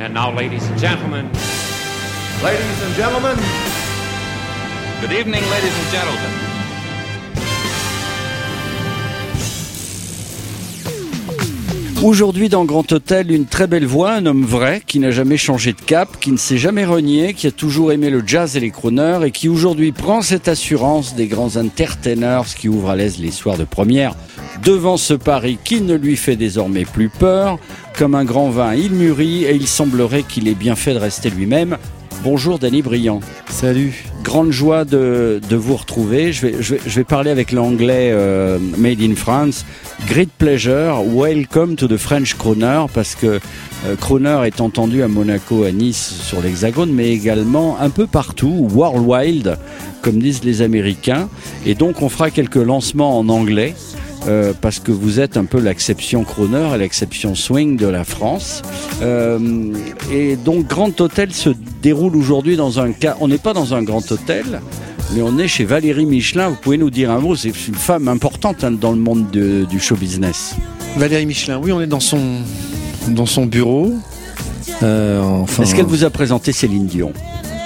And now, ladies and gentlemen. Ladies and gentlemen. Good evening, ladies and gentlemen. Aujourd'hui dans Grand Hôtel, une très belle voix, un homme vrai qui n'a jamais changé de cap, qui ne s'est jamais renié, qui a toujours aimé le jazz et les crooners et qui aujourd'hui prend cette assurance des grands entertainers qui ouvrent à l'aise les soirs de première devant ce Paris qui ne lui fait désormais plus peur. Comme un grand vin, il mûrit et il semblerait qu'il ait bien fait de rester lui-même. Bonjour Danny Briand. Salut. Grande joie de, de vous retrouver. Je vais, je vais, je vais parler avec l'anglais euh, Made in France. Great pleasure. Welcome to the French Crooner parce que euh, Crooner est entendu à Monaco, à Nice, sur l'Hexagone, mais également un peu partout, worldwide, comme disent les Américains. Et donc on fera quelques lancements en anglais. Euh, parce que vous êtes un peu l'exception crooner et l'exception swing de la France. Euh, et donc Grand Hôtel se déroule aujourd'hui dans un cas, on n'est pas dans un grand hôtel, mais on est chez Valérie Michelin. Vous pouvez nous dire un mot, c'est une femme importante hein, dans le monde de, du show business. Valérie Michelin, oui, on est dans son, dans son bureau. Euh, enfin, Est-ce qu'elle vous a présenté Céline Dion?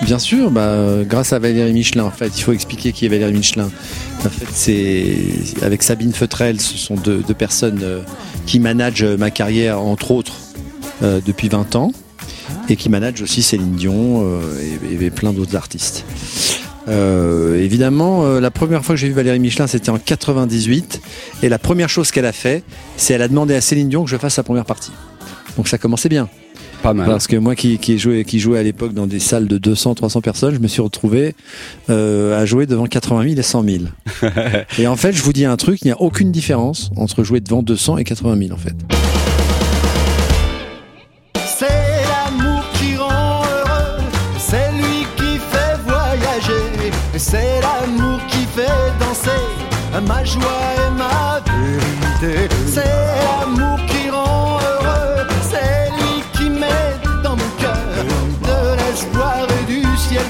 Bien sûr, bah, grâce à Valérie Michelin. En fait, il faut expliquer qui est Valérie Michelin. En fait, c'est avec Sabine Feutrel, ce sont deux, personnes euh, qui managent ma carrière, entre autres, euh, depuis 20 ans, et qui managent aussi Céline Dion euh, et, plein d'autres artistes. Euh, évidemment, euh, la première fois que j'ai vu Valérie Michelin, c'était en 98, et la première chose qu'elle a fait, c'est elle a demandé à Céline Dion que je fasse sa première partie. Donc ça commençait bien. Pas mal. Parce que moi qui, qui, jouais, qui jouais à l'époque dans des salles de 200, 300 personnes, je me suis retrouvé euh, à jouer devant 80 000 et 100 000. et en fait, je vous dis un truc, il n'y a aucune différence entre jouer devant 200 et 80 000 en fait. C'est l'amour qui rend heureux, c'est lui qui fait voyager, c'est l'amour qui fait danser ma joie et ma vérité. C'est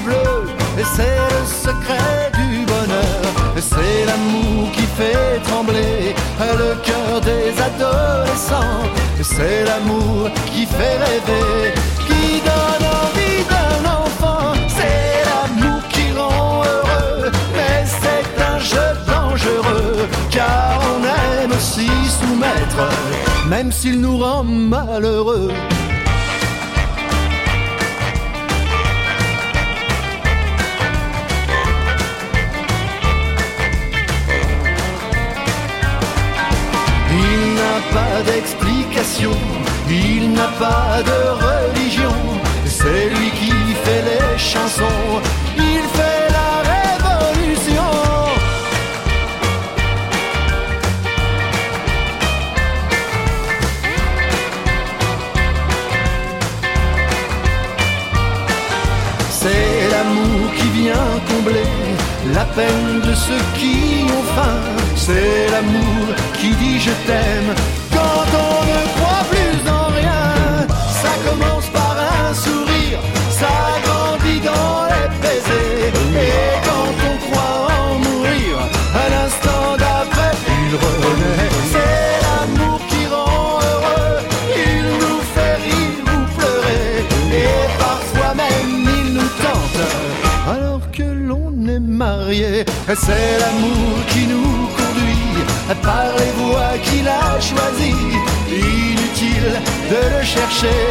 Et c'est le secret du bonheur, c'est l'amour qui fait trembler le cœur des adolescents. C'est l'amour qui fait rêver, qui donne envie d'un enfant. C'est l'amour qui rend heureux, mais c'est un jeu dangereux, car on aime aussi soumettre, même s'il nous rend malheureux. Pas d'explication, il n'a pas de religion. C'est lui qui fait les chansons, il fait la révolution. C'est l'amour qui vient combler la peine de ceux qui ont faim. C'est l'amour qui dit je t'aime quand on ne croit plus en rien. Ça commence par un sourire, ça grandit dans les baisers. Et quand on croit en mourir, un instant d'après, il renaît. C'est l'amour qui rend heureux, il nous fait rire ou pleurer. Et parfois même il nous tente, alors que l'on est marié. C'est l'amour qui nous par les voies qu'il a choisies. Inutile de le chercher,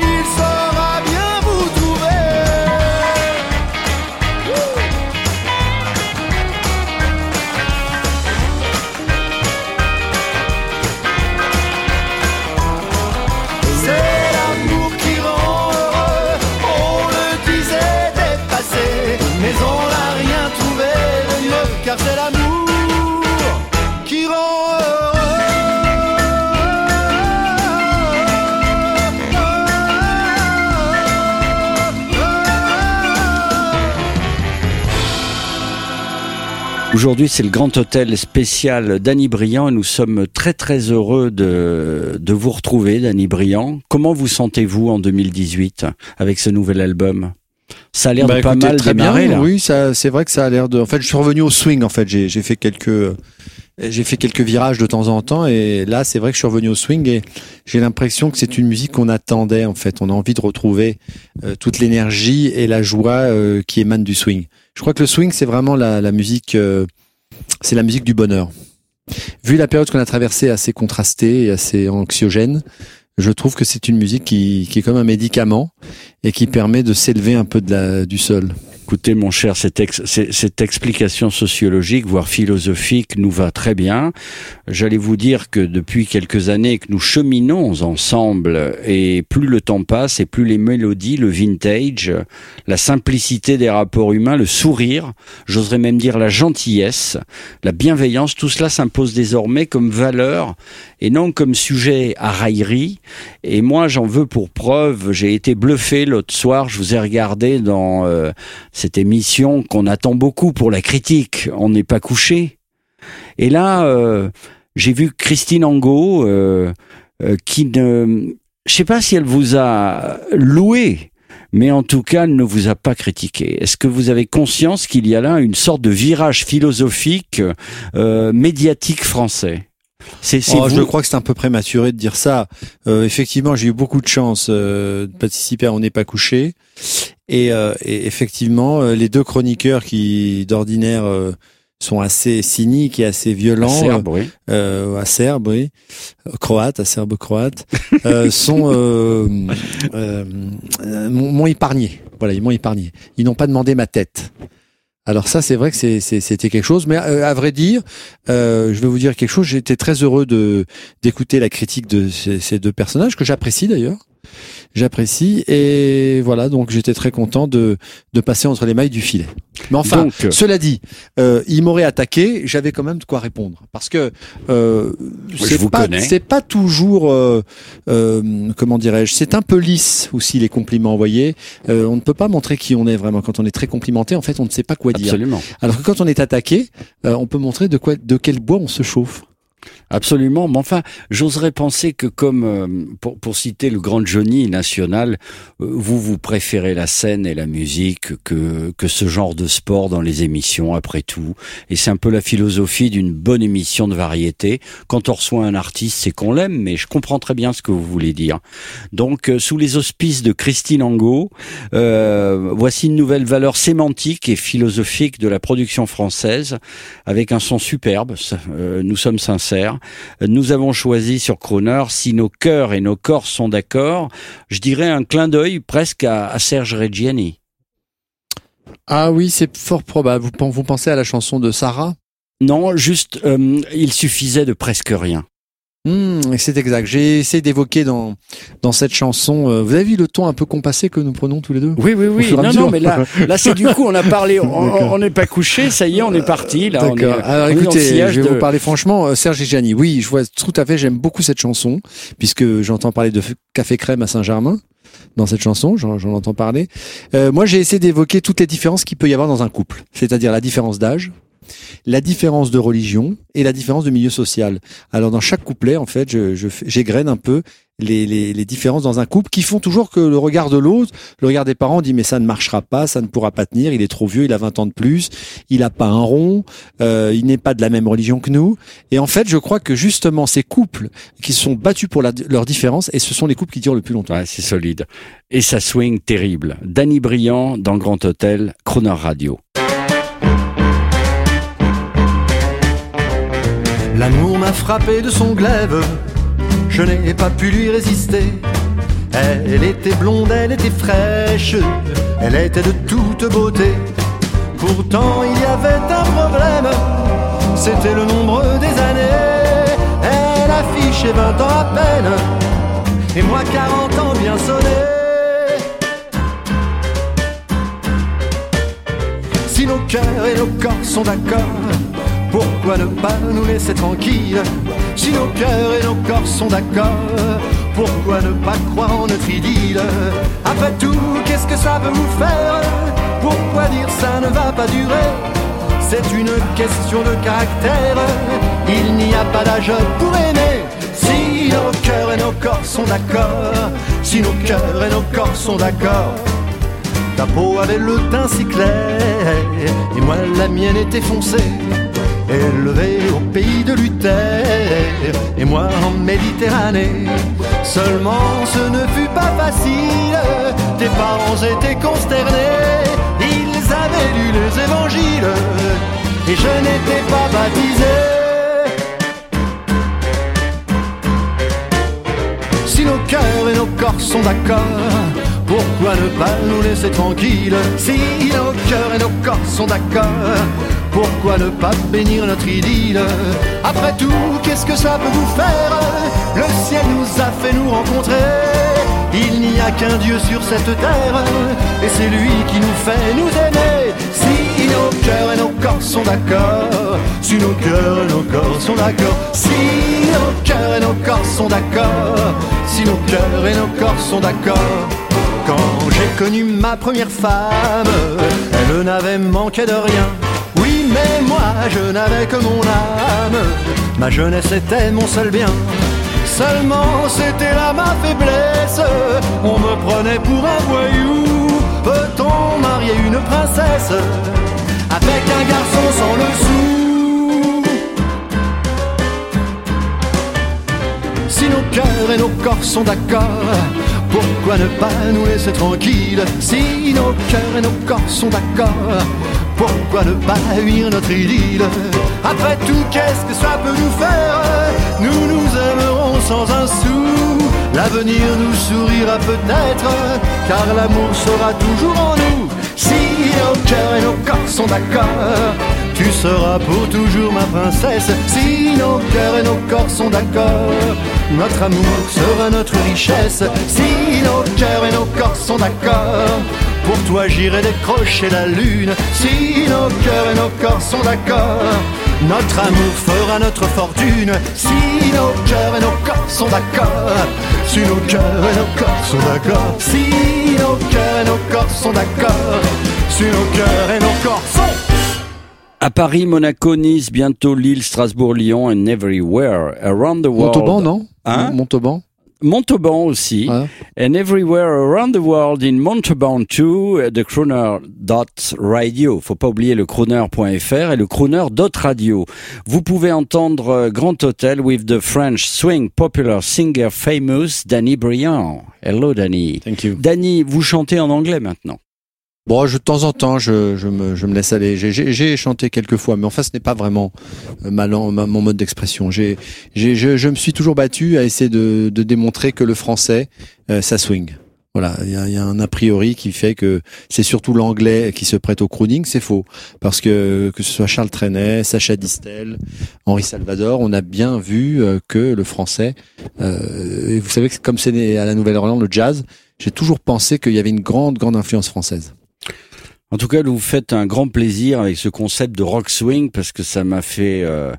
il saura bien vous trouver. C'est l'amour qui rend heureux, on le disait dépassé, mais on n'a rien trouvé de mieux, car c'est l'amour Aujourd'hui, c'est le Grand Hôtel spécial Danny Briand et nous sommes très très heureux de, de vous retrouver, Danny Briand. Comment vous sentez-vous en 2018 avec ce nouvel album? Ça a l'air Bah, de pas écoutez, mal très démarrer bien. là. Oui, ça, c'est vrai que ça a l'air de. En fait, je suis revenu au swing. En fait, j'ai j'ai fait quelques, j'ai fait quelques virages de temps en temps, et là, c'est vrai que je suis revenu au swing et j'ai l'impression que c'est une musique qu'on attendait. En fait, on a envie de retrouver euh, toute l'énergie et la joie euh, qui émane du swing. Je crois que le swing, c'est vraiment la, musique, euh, c'est la musique du bonheur. Vu la période qu'on a traversée assez contrastée et assez anxiogène, je trouve que c'est une musique qui, qui est comme un médicament et qui permet de s'élever un peu de la, du sol. Écoutez, mon cher, cette, explication sociologique, voire philosophique, nous va très bien. J'allais vous dire que depuis quelques années que nous cheminons ensemble, et plus le temps passe, et plus les mélodies, le vintage, la simplicité des rapports humains, le sourire, j'oserais même dire la gentillesse, la bienveillance, tout cela s'impose désormais comme valeur et non comme sujet à raillerie. Et moi, j'en veux pour preuve, j'ai été bluffé l'autre soir, je vous ai regardé dans euh, cette émission qu'on attend beaucoup pour la critique, On n'est pas couché. Et là, euh, j'ai vu Christine Angot, euh, euh, qui ne... Je sais pas si elle vous a loué, mais en tout cas, elle ne vous a pas critiqué. Est-ce que vous avez conscience qu'il y a là une sorte de virage philosophique, médiatique français? C'est, c'est Oh, je crois que c'est un peu prématuré de dire ça. Euh, effectivement, j'ai eu beaucoup de chance euh, de participer à On n'est pas couché. Et, euh, et effectivement, euh, les deux chroniqueurs qui, d'ordinaire, euh, sont assez cyniques et assez violents, Acerbe, oui. euh, acerbes, oui, Euh, croates, acerbes croates, euh, sont euh, euh, euh, m'ont m'ont épargné. Voilà, ils m'ont épargné. Ils n'ont pas demandé ma tête. Alors ça, c'est vrai que c'était quelque chose. Mais euh, à vrai dire, euh, je vais vous dire quelque chose. J'étais très heureux de d'écouter la critique de ces, ces deux personnages que j'apprécie d'ailleurs. J'apprécie et voilà. Donc j'étais très content de de passer entre les mailles du filet. Mais enfin, Donc, cela dit, euh, il m'aurait attaqué, j'avais quand même de quoi répondre. Parce que euh, c'est pas, connais. c'est pas toujours, euh, euh, comment dirais-je, c'est un peu lisse aussi les compliments. Vous voyez, Euh, on ne peut pas montrer qui on est vraiment quand on est très complimenté. En fait, on ne sait pas quoi dire. absolument. Alors que quand on est attaqué, euh, on peut montrer de quoi, de quel bois on se chauffe. Absolument, mais enfin, j'oserais penser que comme, euh, pour, pour citer le grand Johnny national, euh, vous, vous préférez la scène et la musique que, que ce genre de sport dans les émissions, après tout. Et c'est un peu la philosophie d'une bonne émission de variété. Quand on reçoit un artiste, c'est qu'on l'aime, mais je comprends très bien ce que vous voulez dire. Donc, euh, sous les auspices de Christine Angot, euh, voici une nouvelle valeur sémantique et philosophique de la production française, avec un son superbe, nous sommes sincères. Nous avons choisi sur Croner, si nos cœurs et nos corps sont d'accord, je dirais un clin d'œil presque à, à Serge Reggiani. Ah oui, c'est fort probable. Vous pensez à la chanson de Sarah? Non, juste, euh, il suffisait de presque rien. Hmm, C'est exact. J'ai essayé d'évoquer dans dans cette chanson. euh, vous avez vu le ton un peu compassé que nous prenons tous les deux Oui, oui, oui. Non, non, mais là, là, c'est du coup, on a parlé, on- n'est pas couché, ça y est, on est parti. Là, on est. Alors on écoutez, je vais de- vous parler franchement. Euh, Serge et Gianni, oui, je vois tout à fait. J'aime beaucoup cette chanson puisque j'entends parler de café crème à Saint-Germain dans cette chanson. J'en j'en entends parler. Euh, moi, j'ai essayé d'évoquer toutes les différences qu'il peut y avoir dans un couple, c'est-à-dire la différence d'âge, la différence de religion et la différence de milieu social. Alors dans chaque couplet, en fait, je, je j'égrène un peu les, les, les différences dans un couple qui font toujours que le regard de l'autre, le regard des parents dit mais ça ne marchera pas, ça ne pourra pas tenir, il est trop vieux, il a 20 ans de plus, il a pas un rond, euh, il n'est pas de la même religion que nous. Et en fait, je crois que justement ces couples qui sont battus pour leurs différences, et ce sont les couples qui durent le plus longtemps. Ouais, c'est solide. Et ça swing terrible. Danny Briand dans Grand Hôtel, Croner Radio. L'amour m'a frappé de son glaive, je n'ai pas pu lui résister. Elle était blonde, elle était fraîche, elle était de toute beauté. Pourtant il y avait un problème, c'était le nombre des années. Elle affichait 20 ans à peine, et moi 40 ans bien sonnés. Si nos cœurs et nos corps sont d'accord, pourquoi ne pas nous laisser tranquilles Si nos cœurs et nos corps sont d'accord, pourquoi ne pas croire en notre idylle? Après tout, qu'est-ce que ça peut vous faire? Pourquoi dire ça ne va pas durer? C'est une question de caractère, il n'y a pas d'âge pour aimer. Si nos cœurs et nos corps sont d'accord, si nos cœurs et nos corps sont d'accord, Ta peau avait le teint si clair, et moi la mienne était foncée. Élevé au pays de Luther, et moi en Méditerranée. Seulement ce ne fut pas facile, tes parents étaient consternés. Ils avaient lu les évangiles, et je n'étais pas baptisé. Si nos cœurs et nos corps sont d'accord, pourquoi ne pas nous laisser tranquilles? Si nos cœurs et nos corps sont d'accord, pourquoi ne pas bénir notre idylle Après tout, qu'est-ce que ça peut vous faire Le ciel nous a fait nous rencontrer. Il n'y a qu'un Dieu sur cette terre, et c'est lui qui nous fait nous aimer. Si nos cœurs et nos corps sont d'accord, si nos cœurs et nos corps sont d'accord, si nos cœurs et nos corps sont d'accord, si nos cœurs et nos corps sont d'accord. Quand j'ai connu ma première femme, elle n'avait manqué de rien. Oui, mais moi je n'avais que mon âme, ma jeunesse était mon seul bien. Seulement c'était là ma faiblesse, on me prenait pour un voyou. Peut-on marier une princesse avec un garçon sans le sou? Si nos cœurs et nos corps sont d'accord, pourquoi ne pas nous laisser tranquilles? Si nos cœurs et nos corps sont d'accord, pourquoi ne pas unir notre idylle Après tout, qu'est-ce que ça peut nous faire Nous nous aimerons sans un sou. L'avenir nous sourira peut-être, car l'amour sera toujours en nous. Si nos cœurs et nos corps sont d'accord, tu seras pour toujours ma princesse. Si nos cœurs et nos corps sont d'accord, notre amour sera notre richesse. Si nos cœurs et nos corps sont d'accord, pour toi j'irai décrocher la lune. Si nos cœurs et nos corps sont d'accord, notre amour fera notre fortune. Si nos cœurs et nos corps sont d'accord, si nos cœurs et nos corps sont d'accord, si nos cœurs et nos corps sont d'accord, si nos cœurs et nos corps sont À Paris, Monaco, Nice, bientôt Lille, Strasbourg, Lyon and everywhere around the world. Montauban, non? Hein? Montauban? Montauban aussi. Ouais. And everywhere around the world in Montauban too, uh, the crooner.radio. Faut pas oublier le crooner.fr et le crooner.radio. Vous pouvez entendre euh, Grand Hotel with the French swing popular singer famous Danny Briand. Hello Danny. Thank you. Danny, vous chantez en anglais maintenant. Bon, je, de temps en temps, je, je, me, je me laisse aller. J'ai- chanté quelques fois, mais enfin, ce n'est pas vraiment euh, ma ma- mon mode d'expression. J'ai, je, je me suis toujours battu à essayer de, de démontrer que le français, euh, ça swing. Voilà, il y a, y a un a priori qui fait que c'est surtout l'anglais qui se prête au crooning, c'est faux. Parce que que ce soit Charles Trenet, Sacha Distel, Henri Salvador, on a bien vu euh, que le français, euh, et vous savez que comme c'est né à la Nouvelle-Orléans, le jazz, j'ai toujours pensé qu'il y avait une grande, grande influence française. En tout cas, vous faites un grand plaisir avec ce concept de rock swing parce que ça m'a fait, euh,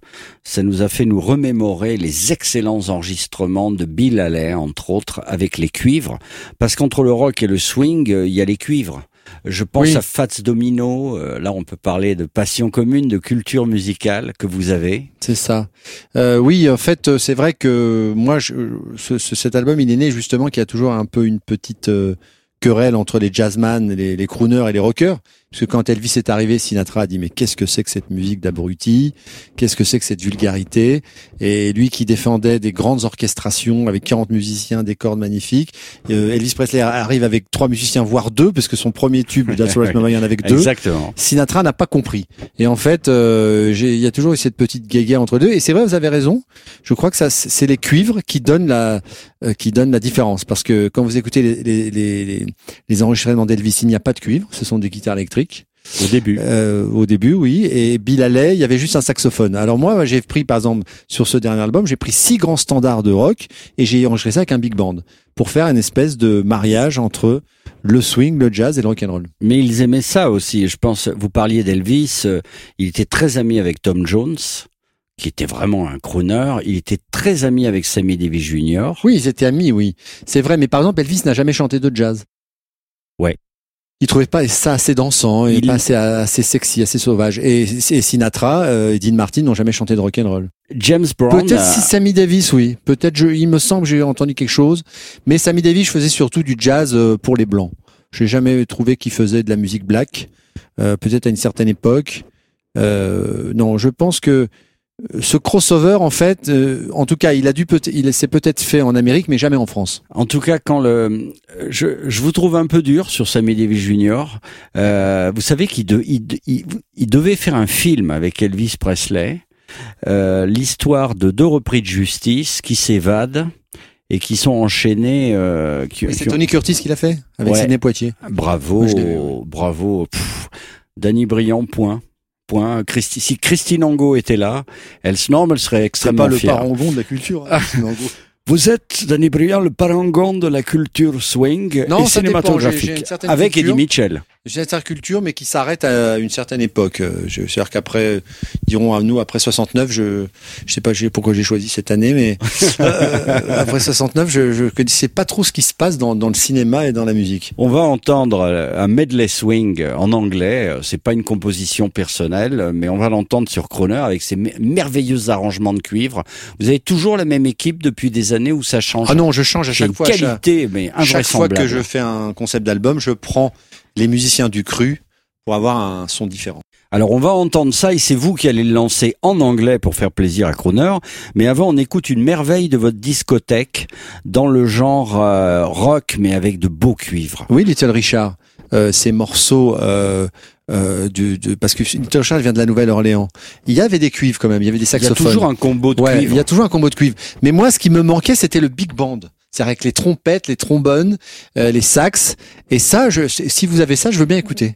ça nous a fait nous remémorer les excellents enregistrements de Bill Haley, entre autres, avec les cuivres. Parce qu'entre le rock et le swing, euh, il y a les cuivres. Je pense Oui. à Fats Domino. euh, là, on peut parler de passion commune, de culture musicale que vous avez. C'est ça. Euh, oui, en fait, euh, c'est vrai que moi, je, ce- cet album, il est né justement qu'il y a toujours un peu une petite euh, querelle entre les jazzman, les, les crooners et les rockers. Parce que quand Elvis est arrivé, Sinatra a dit mais qu'est-ce que c'est que cette musique d'abruti? Qu'est-ce que c'est que cette vulgarité? Et lui qui défendait des grandes orchestrations avec 40 musiciens, des cordes magnifiques, euh, Elvis Presley arrive avec trois musiciens voire deux parce que son premier tube, That's Right Mama, il y en avait que deux. Exactement. Sinatra n'a pas compris. Et en fait, euh, il y a toujours eu cette petite guéguerre entre deux. Et c'est vrai, vous avez raison. Je crois que ça, c'est les cuivres qui donnent la, euh, qui donnent la différence. Parce que quand vous écoutez les, les, les, les enregistrements d'Elvis, il n'y a pas de cuivre. Ce sont des guitares électriques. Au début. Euh, au début, oui. Et Bill Haley, il y avait juste un saxophone. Alors moi, j'ai pris, par exemple, sur ce dernier album, j'ai pris six grands standards de rock et j'ai enregistré ça avec un big band pour faire une espèce de mariage entre le swing, le jazz et le rock and roll. Mais ils aimaient ça aussi. Je pense, vous parliez d'Elvis. euh, il était très ami avec Tom Jones, qui était vraiment un crooner. Il était très ami avec Sammy Davis Jr. Oui, ils étaient amis, oui. C'est vrai, mais par exemple, Elvis n'a jamais chanté de jazz. Il trouvait pas ça assez dansant et Il- pas assez, assez sexy, assez sauvage. Et, et Sinatra euh, et Dean Martin n'ont jamais chanté de rock and roll. James Brown. Peut-être a- si Sammy Davis, oui. Peut-être, je, il me semble que j'ai entendu quelque chose. Mais Sammy Davis faisait surtout du jazz euh, pour les blancs. J'ai jamais trouvé qu'il faisait de la musique black. Euh, peut-être à une certaine époque. Euh, non, je pense que ce crossover, en fait, euh, en tout cas, il a dû peut il s'est peut-être fait en Amérique, mais jamais en France. En tout cas, quand le, je, je vous trouve un peu dur sur Sammy Davis Jr. Euh, vous savez qu'il de, il, il, il devait faire un film avec Elvis Presley, euh, l'histoire de deux repris de justice qui s'évadent et qui sont enchaînés. Euh, qui, c'est qui Tony Curtis qui l'a fait avec Ouais. Sidney Poitier. Bravo, bravo. Pff, Danny Briand, point. Point. Christi, si Christine Angot était là, elle, se- non, elle serait C'est extrêmement pas le fière. parangon de la culture. hein. Vous êtes, Danny Briand, le parangon de la culture swing Non, et dépend, cinématographique. avec. Eddie Mitchell. J'ai une culture, mais qui s'arrête à une certaine époque. Euh, C'est-à-dire qu'après, dirons à nous, après 69, je, je sais pas pourquoi j'ai choisi cette année, mais euh, après 69, je, je connaissais pas trop ce qui se passe dans, dans le cinéma et dans la musique. On va entendre euh, un medley swing en anglais. C'est pas une composition personnelle, mais on va l'entendre sur Croner avec ses me- merveilleux arrangements de cuivre. Vous avez toujours la même équipe depuis des années où ça change. Ah non, je change à chaque fois. à chaque- qualité, mais chaque fois que je fais un concept d'album, je prends les musiciens du cru pour avoir un son différent. Alors on va entendre ça et c'est vous qui allez le lancer en anglais pour faire plaisir à Croner. Mais avant on écoute une merveille de votre discothèque dans le genre euh, rock mais avec de beaux cuivres. Oui, Little Richard, euh, ces morceaux. Euh, euh, du, de, parce que Little Richard vient de la Nouvelle-Orléans. Il y avait des cuivres quand même, il y avait des Il y a saxophones. toujours un combo de Ouais, cuivres. il y a toujours un combo de cuivre. Mais moi, ce qui me manquait, c'était le big band. C'est-à-dire avec les trompettes, les trombones, euh, les sax. Et ça, je, si vous avez ça, je veux bien écouter.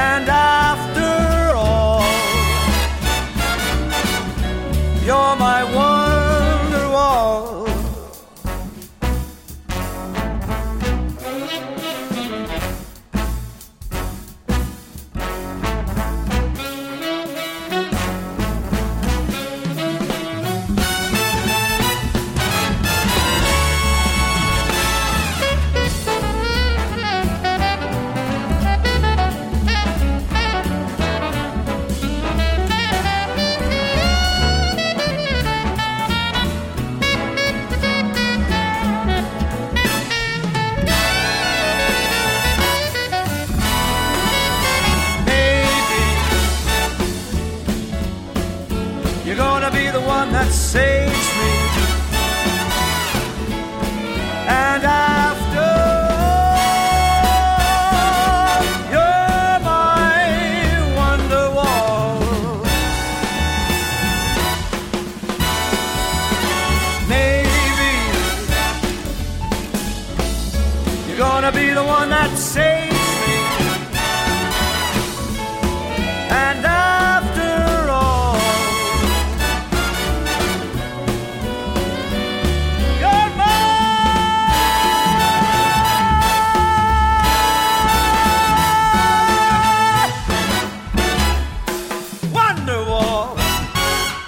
And after all, you're my wonder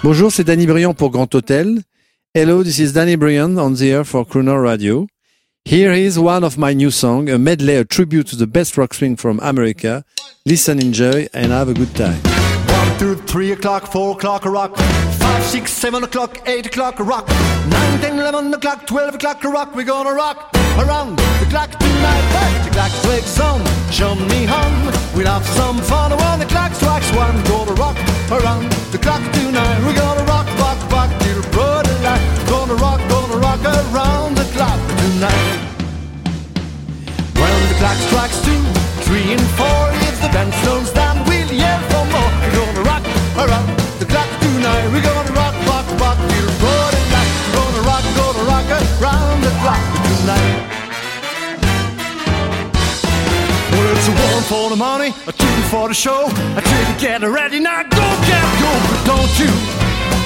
Bonjour, c'est Danny Briand pour Grand Hôtel. Hello, this is Danny Briand on the air for Crooner Radio. Here is one of my new songs, a medley, a tribute to the best rock swing from America. Listen, enjoy, and have a good time. One, two, three o'clock, four o'clock, rock. Five, six, seven o'clock, eight o'clock, rock. Nine, ten, eleven o'clock, twelve o'clock, rock. We're gonna rock around the clock tonight. The clock strikes on, show me home. We'll have some fun when the clock strikes one. Gonna rock around the clock tonight. We're gonna rock, rock, rock till broad light. Gonna rock, gonna rock around the clock tonight. The clock strikes two, three, and four, if the band slows down, we'll yell for more. We're gonna rock around the clock tonight. We're gonna rock, rock, rock till broad light. We're gonna rock, gonna rock around the clock tonight. Well, it's a one for the money, a two for the show, a three to get ready. Now go, get go, but don't you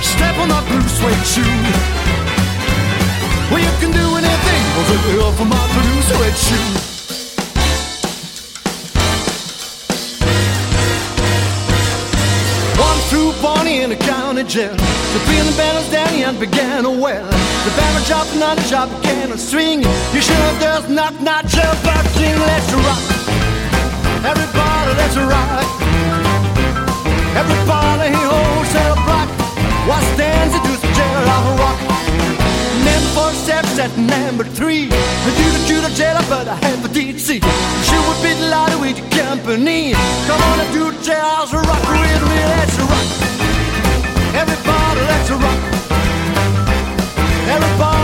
step on that blue suede shoe. Well, you can do anything, but look up for my blue suede shoe. Bonnie in the county jail. The the bells Danny and began a well. The and on the shop began a swing. You sure there's not not your virgin. Let's rock. Everybody, let's rock. Everybody, he holds a block. What's dancing to the jail of rock? Four steps at number three. The judo jail, but I have a DC. She would be delighted with your company. Come on and do the jails, rock with me, let's rock. Everybody, let's rock. Everybody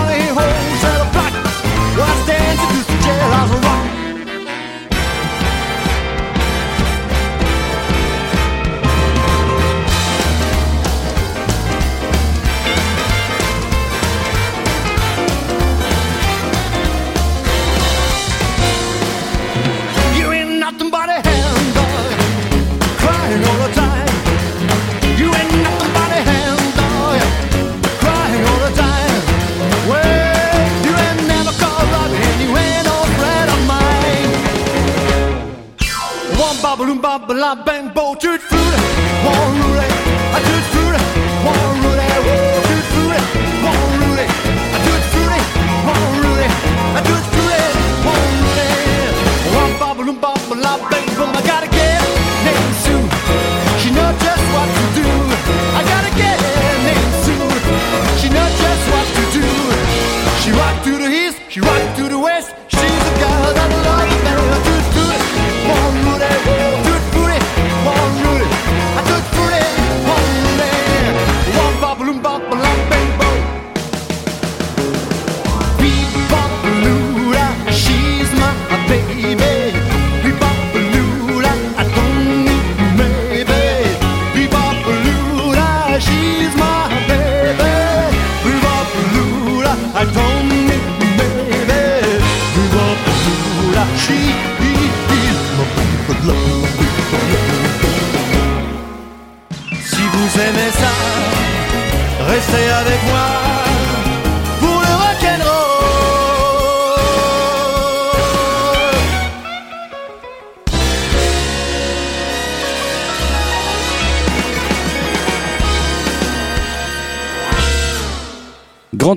la bande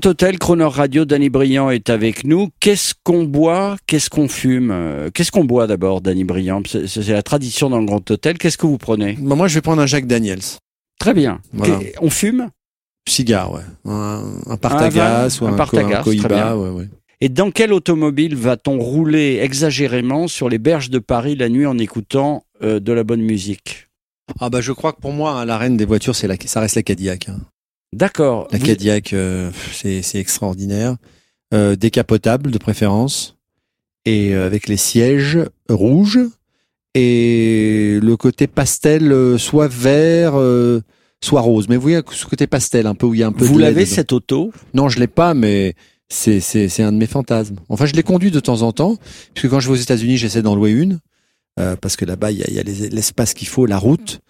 Grand Hôtel, Croner Radio, Danny Briand est avec nous. Qu'est-ce qu'on boit? Qu'est-ce qu'on fume? Euh, Qu'est-ce qu'on boit d'abord, Danny Briand? C'est la tradition dans le Grand Hôtel. Qu'est-ce que vous prenez? Bah, moi, je vais prendre un Jack Daniels. Très bien. Voilà. On fume? Cigare, ouais. Un, Partagas ou un un, Partagas, très bien. Cohiba, ouais, ouais. Et dans quelle automobile va-t-on rouler exagérément sur les berges de Paris la nuit en écoutant euh, de la bonne musique? Ah bah je crois que pour moi, hein, la reine des voitures, c'est la, ça reste la Cadillac. hein. D'accord. La Cadillac, euh, c'est c'est extraordinaire. Euh, décapotable de préférence et euh, avec les sièges rouges et le côté pastel, euh, soit vert, euh, soit rose. Mais vous voyez ce côté pastel un peu où il y a un peu. Vous de l'avez cette auto? Non, je l'ai pas, mais c'est c'est c'est un de mes fantasmes. Enfin, je l'ai conduit de temps en temps, puisque quand je vais aux États-Unis, j'essaie d'en louer une, euh, parce que là-bas il y a, il y a les- l'espace qu'il faut, la route.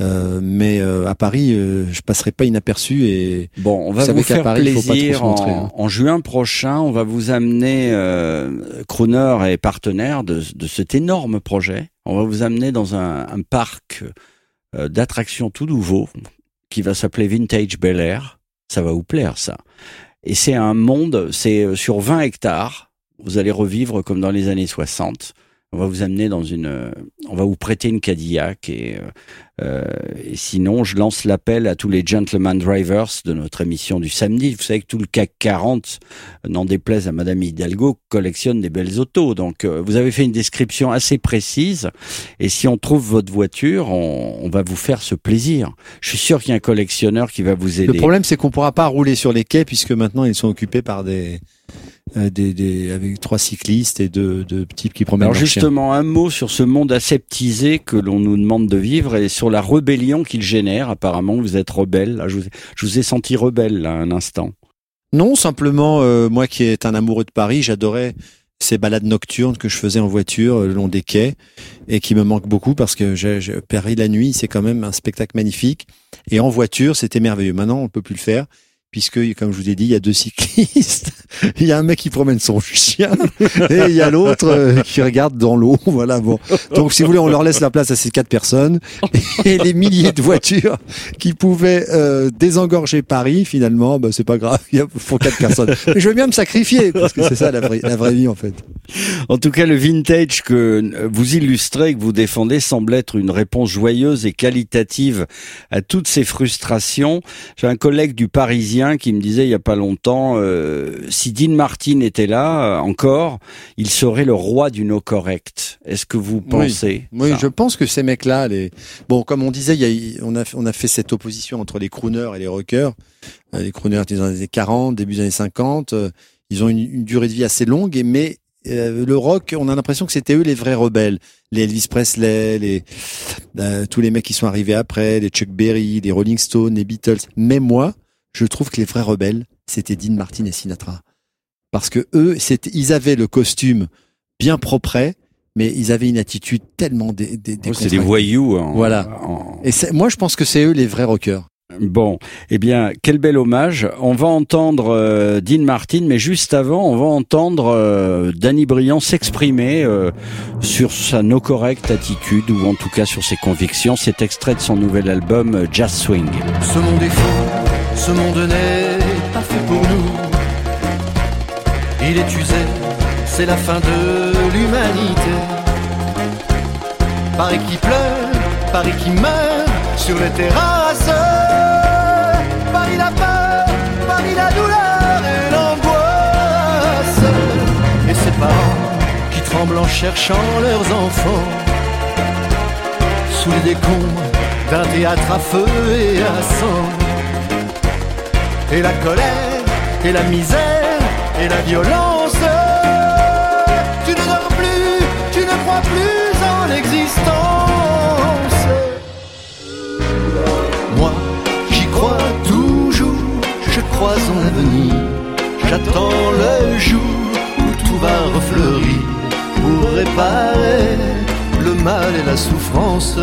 Euh, mais euh, à Paris, euh, je passerai pas inaperçu et Bon, on va Vous vous faire Paris, plaisir en, hein. en juin prochain. On va vous amener, euh, Crooner et partenaire de, de cet énorme projet. On va vous amener dans un, un parc euh, d'attractions tout nouveau qui va s'appeler Vintage Bel Air. Ça va vous plaire, ça. Et c'est un monde, c'est sur 20 hectares. Vous allez revivre comme dans les années 60 on va vous amener dans une, euh, on va vous prêter une Cadillac et, euh, euh, et sinon je lance l'appel à tous les gentleman drivers de notre émission du samedi. Vous savez que tout le CAC 40, n'en déplaise à Madame Hidalgo, collectionne des belles autos. Donc vous avez fait une description assez précise et si on trouve votre voiture, on, on va vous faire ce plaisir. Je suis sûr qu'il y a un collectionneur qui va vous aider. Le problème c'est qu'on pourra pas rouler sur les quais puisque maintenant ils sont occupés par des euh, des, des, avec trois cyclistes et deux, deux types qui promènent Alors justement, un mot sur ce monde aseptisé que l'on nous demande de vivre et sur la rébellion qu'il génère. Apparemment, vous êtes rebelle. Là, je, vous, je vous ai senti rebelle là un instant. Non, simplement euh, moi qui est un amoureux de Paris, j'adorais ces balades nocturnes que je faisais en voiture euh, le long des quais et qui me manquent beaucoup parce que j'ai, Paris la nuit, c'est quand même un spectacle magnifique et en voiture, c'était merveilleux. Maintenant, on ne peut plus le faire puisque, comme je vous ai dit, il y a deux cyclistes. il y a un mec qui promène son chien et il y a l'autre euh, qui regarde dans l'eau. Voilà, bon. Donc, si vous voulez, on leur laisse la place à ces quatre personnes et les milliers de voitures qui pouvaient euh, désengorger Paris. Finalement, bah, c'est pas grave. Il faut quatre personnes. Mais je veux bien me sacrifier parce que c'est ça la vraie, la vraie vie en fait. En tout cas, le vintage que vous illustrez, que vous défendez, semble être une réponse joyeuse et qualitative à toutes ces frustrations. J'ai un collègue du Parisien qui me disait il y a pas longtemps, euh, si Dean Martin était là euh, encore, il serait le roi du no correct. Est-ce que vous pensez Oui, je pense que ces mecs-là, les bon, comme on disait, il y a, on a on a fait cette opposition entre les crooners et les rockers. Euh, les crooners étaient dans les années 40, début des années 50. Ils ont une, une durée de vie assez longue, mais le rock, on a l'impression que c'était eux les vrais rebelles. Les Elvis Presley, les, tous les mecs qui sont arrivés après, les Chuck Berry, les Rolling Stones, les Beatles. Mais moi, je trouve que les vrais rebelles, c'était Dean Martin et Sinatra. Parce que eux, ils avaient le costume bien propre, mais ils avaient une attitude tellement des, des, oh, c'est des voyous. voilà. Et moi, je pense que c'est eux les vrais rockers. Bon, eh bien, quel bel hommage. On va entendre euh, Dean Martin, mais juste avant, on va entendre euh, Danny Briand s'exprimer euh, sur sa no correct attitude, ou en tout cas sur ses convictions. C'est extrait de son nouvel album Jazz Swing. Ce monde est fou ce monde n'est pas fait pour nous. Il est usé, c'est la fin de l'humanité. Paris qui pleure, Paris qui meurt sur les terrasses. Paris la peur, Paris la douleur et l'angoisse. Et ses parents qui tremblent en cherchant leurs enfants. Sous les décombres d'un théâtre à feu et à sang et la colère, et la misère, et la violence. Tu ne dors plus, tu ne crois plus en l'existence. Moi, j'y crois toujours, je crois en l'avenir. J'attends le jour où tout va refleurir pour réparer le mal et la souffrance.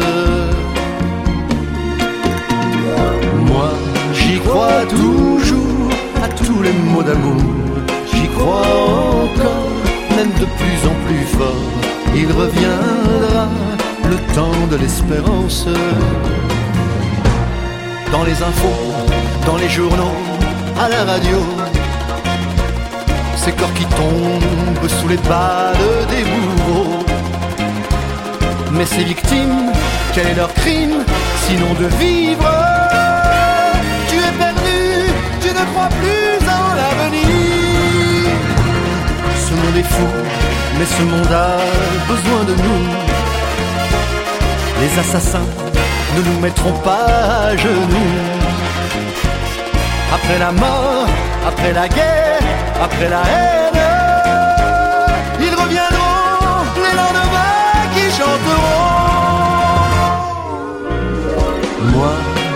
De plus en plus fort. Il reviendra le temps de l'espérance. Dans les infos, dans les journaux, à la radio. Ces corps qui tombent sous les balles des bourreaux. Mais ces victimes, quel est leur crime sinon de vivre? Ne crois plus en l'avenir. Monde est fou, mais ce monde a besoin de nous. Les assassins ne nous mettront pas à genoux. Après la mort, après la guerre, après la haine, ils reviendront les lendemains qui chanteront. Moi,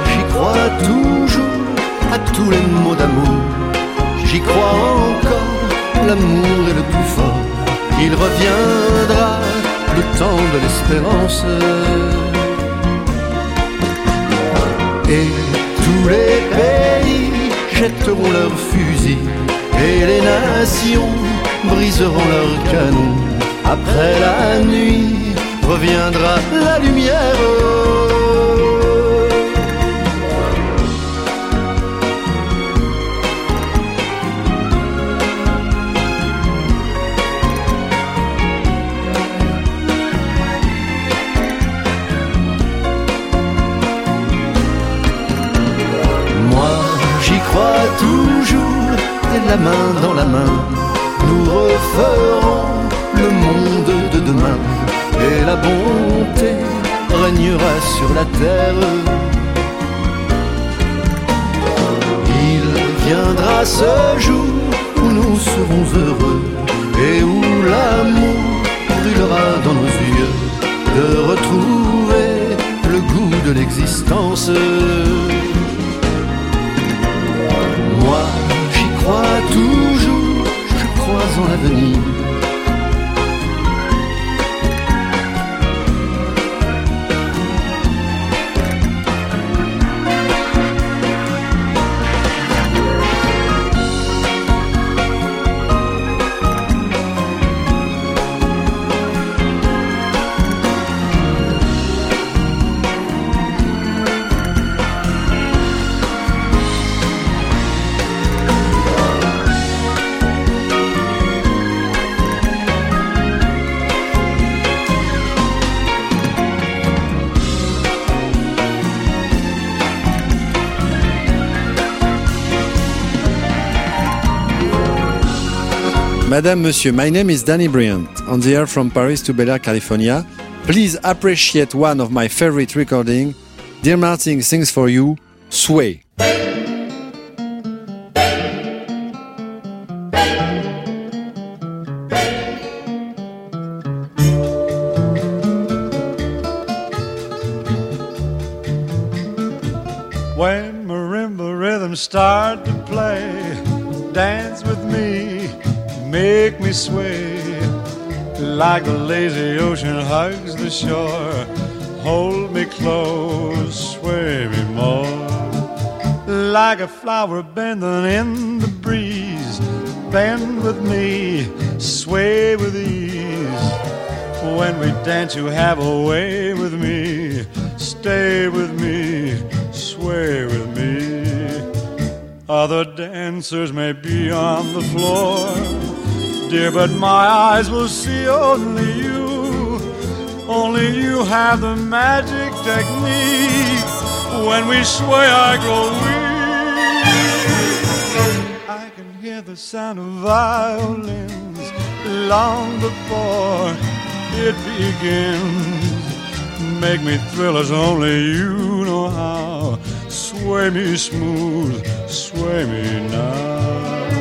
j'y crois toujours à tous les mots d'amour. J'y crois encore, l'amour est le plus fort. Il reviendra le temps de l'espérance. Et tous les pays jetteront leurs fusils et les nations briseront leurs canons. Après la nuit reviendra la lumière. La main dans la main, nous referons le monde de demain et la bonté régnera sur la terre. Il viendra ce jour où nous serons heureux et où l'amour brûlera dans nos yeux de retrouver le goût de l'existence. Je crois Madame, Monsieur, my name is Danny Bryant. On the air from Paris to Bel Air, California. Please appreciate one of my favorite recording. Dear Martin sings for you, Sway. When marimba rhythms start to play, dance with me, make me sway. Like the lazy ocean hugs the shore, hold me close, sway me more. Like a flower bending in the breeze, bend with me, sway with ease. When we dance, you have a way with me, stay with me, sway with me. Other dancers may be on the floor, dear, but my eyes will see only you. Only you have the magic technique. When we sway, I grow weak. I can hear the sound of violins long before it begins. Make me thrill as only you know how. Sway me smooth, sway me now.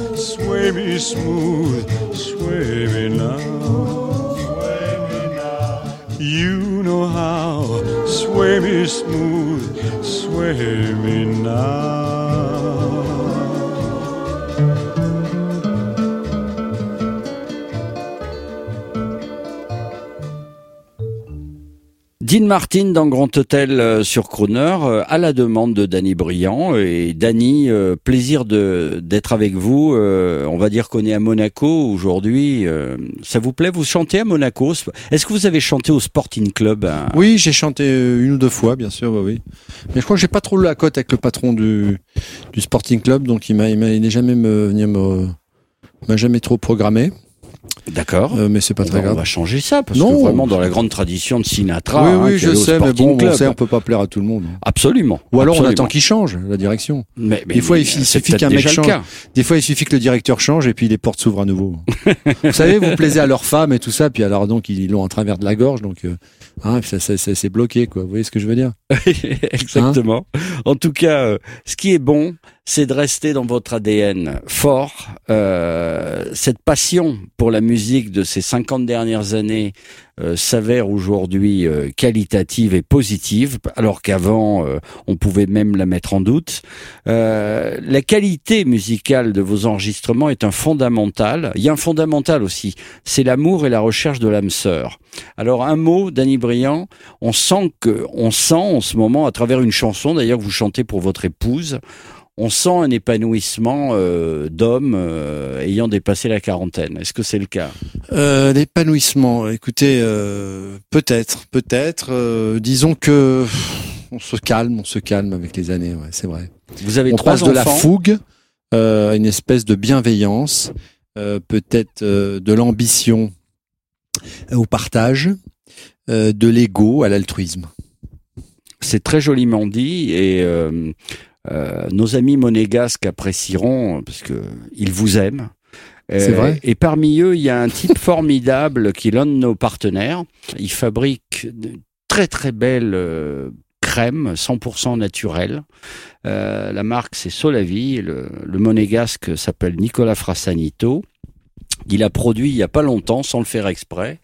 Sway me smooth, sway me now. Sway me now. You know how. Sway me smooth, sway me now. Dean Martin dans Grand Hôtel euh, sur Crooner, euh, à la demande de Danny Briand. Et Danny, euh, plaisir d'être avec vous. On va dire qu'on est à Monaco aujourd'hui. Ça vous plaît Vous chantez à Monaco Est-ce que vous avez chanté au Sporting Club à- Oui, j'ai chanté une ou deux fois, bien sûr. Mais je crois que j'ai pas trop la cote avec le patron du, du Sporting Club, donc il m'a, il m'a, jamais me, venir m'a jamais trop programmé. D'accord. Euh, mais c'est pas On très va- grave. On va changer ça parce Non. que vraiment dans la grande tradition de Sinatra. oui, hein, oui, je sais, mais bon, on sait, on peut pas plaire à tout le monde. Absolument. Ou alors on attend qu'il change la direction. Mais, mais- Des fois, mais il suffit- c'est suffit qu'un mec change. Des fois, il suffit que le directeur change et puis les portes s'ouvrent à nouveau. vous savez, vous plaisez à leurs femmes et tout ça, puis alors donc ils l'ont en travers de la gorge, donc euh, hein, ça, ça, ça- c'est bloqué, quoi. Vous voyez ce que je veux dire? Exactement. en tout cas, euh, ce qui est bon, c'est de rester dans votre ADN fort. Euh, cette passion pour la musique de ces 50 dernières années euh, s'avère aujourd'hui euh, qualitative et positive, alors qu'avant, euh, on pouvait même la mettre en doute. Euh, la qualité musicale de vos enregistrements est un fondamental. Il y a un fondamental aussi, c'est l'amour et la recherche de l'âme sœur. Alors un mot, Danny Briand, on sent que, on sent en ce moment, à travers une chanson d'ailleurs que vous chantez pour votre épouse, on sent un épanouissement euh, d'hommes euh, ayant dépassé la quarantaine. Est-ce que c'est le cas? Euh, L'épanouissement, écoutez, peut-être, peut-être. disons que on se calme, on se calme avec les années, ouais, c'est vrai. Vous avez on trois passe de la fougue à une espèce de bienveillance, peut-être de l'ambition au partage, de l'ego à l'altruisme. C'est très joliment dit et euh, euh, nos amis monégasques apprécieront parce que ils vous aiment. Euh, C'est vrai Et parmi eux, il y a un type formidable qui est l'un de nos partenaires. Il fabrique de très très belles euh, crèmes 100% naturelles. Euh, la marque c'est Solavi. Le, le monégasque s'appelle Nicolas Frassanito. Il a produit il y a pas longtemps, sans le faire exprès,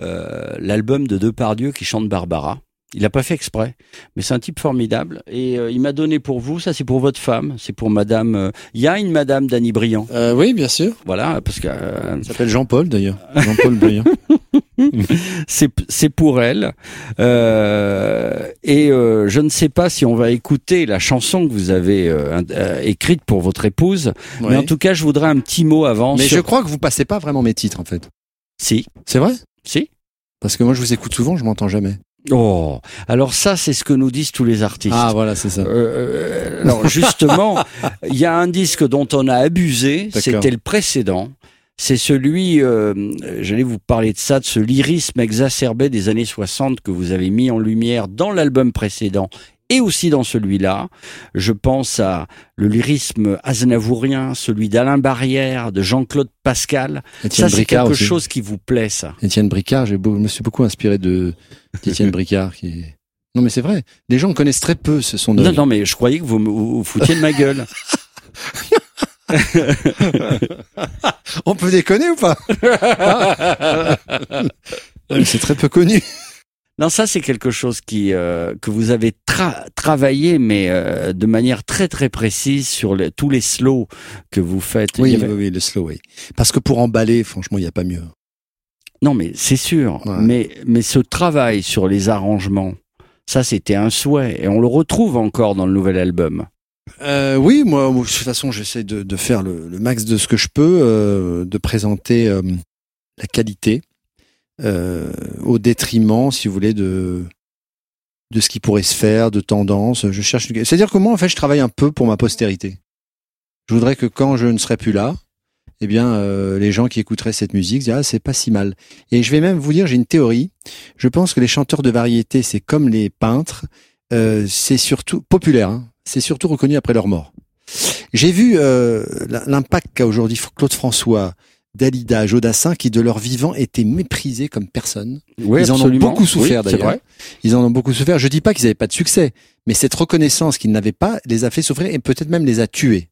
euh, l'album de Depardieu qui chante Barbara. Il n'a pas fait exprès, mais c'est un type formidable. Et euh, il m'a donné pour vous, ça c'est pour votre femme, c'est pour Madame. euh, Il y a une Madame Dany Briand, Euh, oui, bien sûr. voilà, parce que Il s'appelle Jean-Paul d'ailleurs. Jean-Paul Briand. c'est pour elle. Et je ne sais pas si on va écouter la chanson que vous avez écrite pour votre épouse, mais en tout cas, je voudrais un petit mot avant. Mais sur- je crois que vous passez pas vraiment mes titres en fait. si, C'est vrai? Si. Parce que moi je vous écoute souvent, je m'entends jamais. Oh, alors ça, c'est ce que nous disent tous les artistes. Ah voilà, c'est ça. Euh, alors justement, il y a un disque dont on a abusé, c'était le précédent. C'est celui, euh, j'allais vous parler de ça, de ce lyrisme exacerbé des années 60 que vous avez mis en lumière dans l'album précédent et aussi dans celui-là. Je pense à le lyrisme aznavourien, celui d'Alain Barrière, de Jean-Claude Pascal. Ça, c'est quelque aussi. chose qui vous plaît, ça. Étienne Bricard, je me suis beaucoup inspiré de d'Étienne Bricard qui est- Non mais c'est vrai, les gens connaissent très peu ce son Non, non, mais je croyais que vous vous foutiez de ma gueule. On peut déconner ou pas? Ouais, C'est très peu connu. Non, ça c'est quelque chose qui euh, que vous avez tra- travaillé, mais euh, de manière très très précise sur les- tous les slows que vous faites. Oui, avait- oui, oui, le slow, oui. Parce que pour emballer, franchement, il n'y a pas mieux. Non, mais c'est sûr. Ouais. Mais mais ce travail sur les arrangements, ça c'était un souhait et on le retrouve encore dans le nouvel album. Euh, oui, moi, de toute façon, j'essaie de, de faire le, le max de ce que je peux, euh, de présenter euh, la qualité au détriment, si vous voulez, de de ce qui pourrait se faire, de tendance. Je cherche. C'est-à-dire que moi, en fait, je travaille un peu pour ma postérité. Je voudrais que quand je ne serai plus là, eh bien, euh, les gens qui écouteraient cette musique disent ah c'est pas si mal. Et je vais même vous dire, j'ai une théorie. Je pense que les chanteurs de variété, c'est comme les peintres, euh, c'est surtout populaire. hein. c'est surtout reconnu après leur mort. J'ai vu euh, l'impact qu'a aujourd'hui Claude François, Dalida, Jodassin, qui de leur vivant étaient méprisés comme personne. Oui, Ils en ont beaucoup souffert, Oui, d'ailleurs. Ils en ont beaucoup souffert. Je dis pas qu'ils n'avaient pas de succès, mais cette reconnaissance qu'ils n'avaient pas les a fait souffrir et peut-être même les a tués.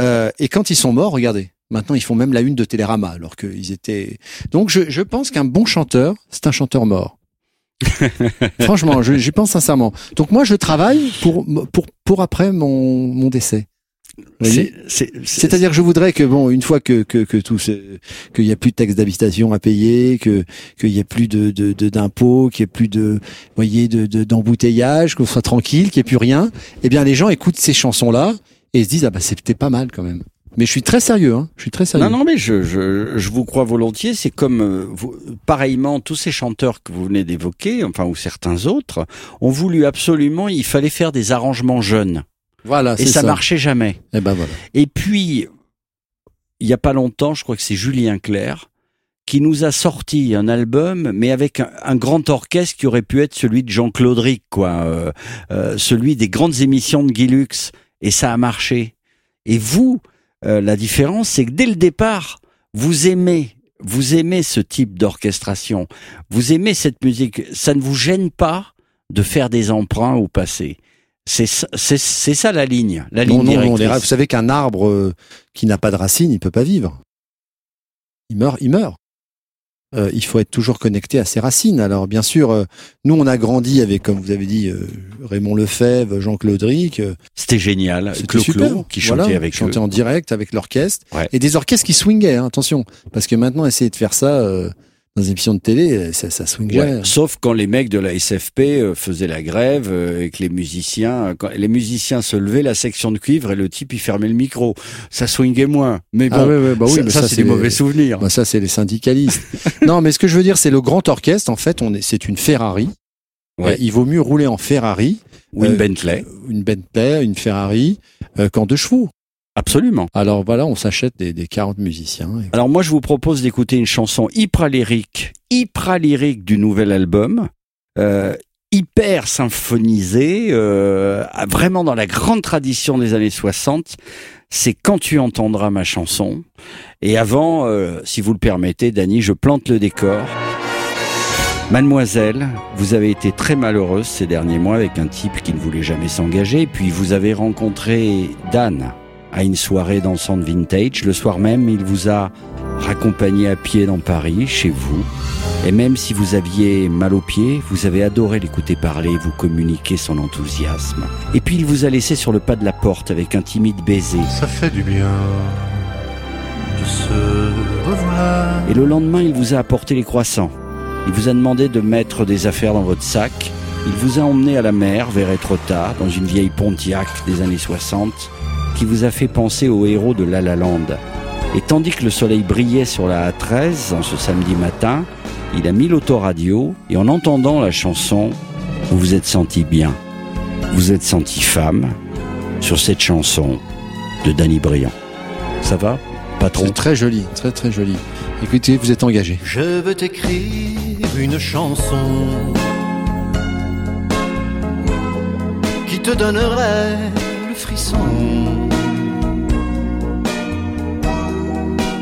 Euh, et quand ils sont morts, regardez, maintenant ils font même la une de Télérama, alors qu'ils étaient. Donc je, je pense qu'un bon chanteur, c'est un chanteur mort. Franchement, je- j'y pense sincèrement. Donc moi, je travaille pour pour pour après mon mon décès. C'est-à-dire que je voudrais que bon, une fois que que que tout ce qu'il y a plus de taxes d'habitation à payer, que qu'il y a plus de de de- d'impôts, qu'il y ait plus de voyez de de- d'embouteillage, qu'on soit tranquille, qu'il y ait plus rien, eh bien les gens écoutent ces chansons-là et se disent ah bah c'était pas mal quand même. Mais je suis très sérieux hein, je suis très sérieux. Non, non, mais je, je, je vous crois volontiers. C'est comme, euh, vous- pareillement, tous ces chanteurs que vous venez d'évoquer, enfin, ou certains autres, ont voulu absolument, il fallait faire des arrangements jeunes. Voilà, Et ça, ça. marchait jamais. Eh ben voilà. Et puis, il y a pas longtemps, je crois que c'est Julien Clerc, qui nous a sorti un album, mais avec un, un grand orchestre qui aurait pu être celui de Jean-Claude Ric, quoi, euh, euh, celui des grandes émissions de Guy Lux, et ça a marché. Et vous, euh, la différence, c'est que dès le départ, vous aimez, vous aimez ce type d'orchestration, vous aimez cette musique, ça ne vous gêne pas de faire des emprunts au passé? C'est ça- ça la ligne, la ligne Non, non, non, directrice. ra- vous savez qu'un arbre euh, qui n'a pas de racines, il peut pas vivre. Il meurt, il meurt. Euh, il faut être toujours connecté à ses racines. Alors, bien sûr, euh, nous, on a grandi avec, comme vous avez dit, euh, Raymond Lefebvre, Jean-Claude Ric. euh, C'était génial. C'était Clo-Clo, super. qui chantait Voilà, avec chantait en direct avec l'orchestre. Ouais. Et des orchestres qui swingaient, hein, attention. Parce que maintenant, essayer de faire ça euh, dans des émissions de télé, ça, ça swing Ouais. Sauf quand les mecs de la SFP euh, faisaient la grève euh, et que les musiciens, euh, quand les musiciens se levaient la section de cuivre et le type il fermait le micro, ça swingait moins. Mais bon, Ah ouais, ouais, bah oui, ça, ça, ça, c'est des les- mauvais souvenirs. Bah, ça, c'est les syndicalistes. non, mais ce que je veux dire, c'est le grand orchestre. En fait, on est, c'est une Ferrari. Ouais. Euh, il vaut mieux rouler en Ferrari, Ou une euh, Bentley, une Bentley, une Ferrari, euh, qu'en deux chevaux. Absolument. Alors voilà, on s'achète des, des 40 musiciens. Alors moi je vous propose d'écouter une chanson hyper lyrique, hyper lyrique du nouvel album, euh, hyper symphonisée, euh, vraiment dans la grande tradition des années 60. C'est quand tu entendras ma chanson. Et avant, euh, si vous le permettez, Dany, je plante le décor. Mademoiselle, vous avez été très malheureuse ces derniers mois avec un type qui ne voulait jamais s'engager, puis vous avez rencontré Dan à une soirée dansante vintage. Le soir même, il vous a raccompagné à pied dans Paris, chez vous. Et même si vous aviez mal aux pieds, vous avez adoré l'écouter parler, vous communiquer son enthousiasme. Et puis il vous a laissé sur le pas de la porte avec un timide baiser. Ça fait du bien de se revoir. Et le lendemain, il vous a apporté les croissants. Il vous a demandé de mettre des affaires dans votre sac. Il vous a emmené à la mer, vers Étretat, dans une vieille Pontiac des années 60, qui vous a fait penser au héros de La La Land. Et tandis que le soleil brillait sur la A13 en ce samedi matin, il a mis l'autoradio et en entendant la chanson, vous vous êtes senti bien. Vous êtes senti femme sur cette chanson de Danny Briand. Ça va Patron? C'est très joli, très très joli. Écoutez, vous êtes engagé. Je veux t'écrire une chanson qui te donnerait le frisson.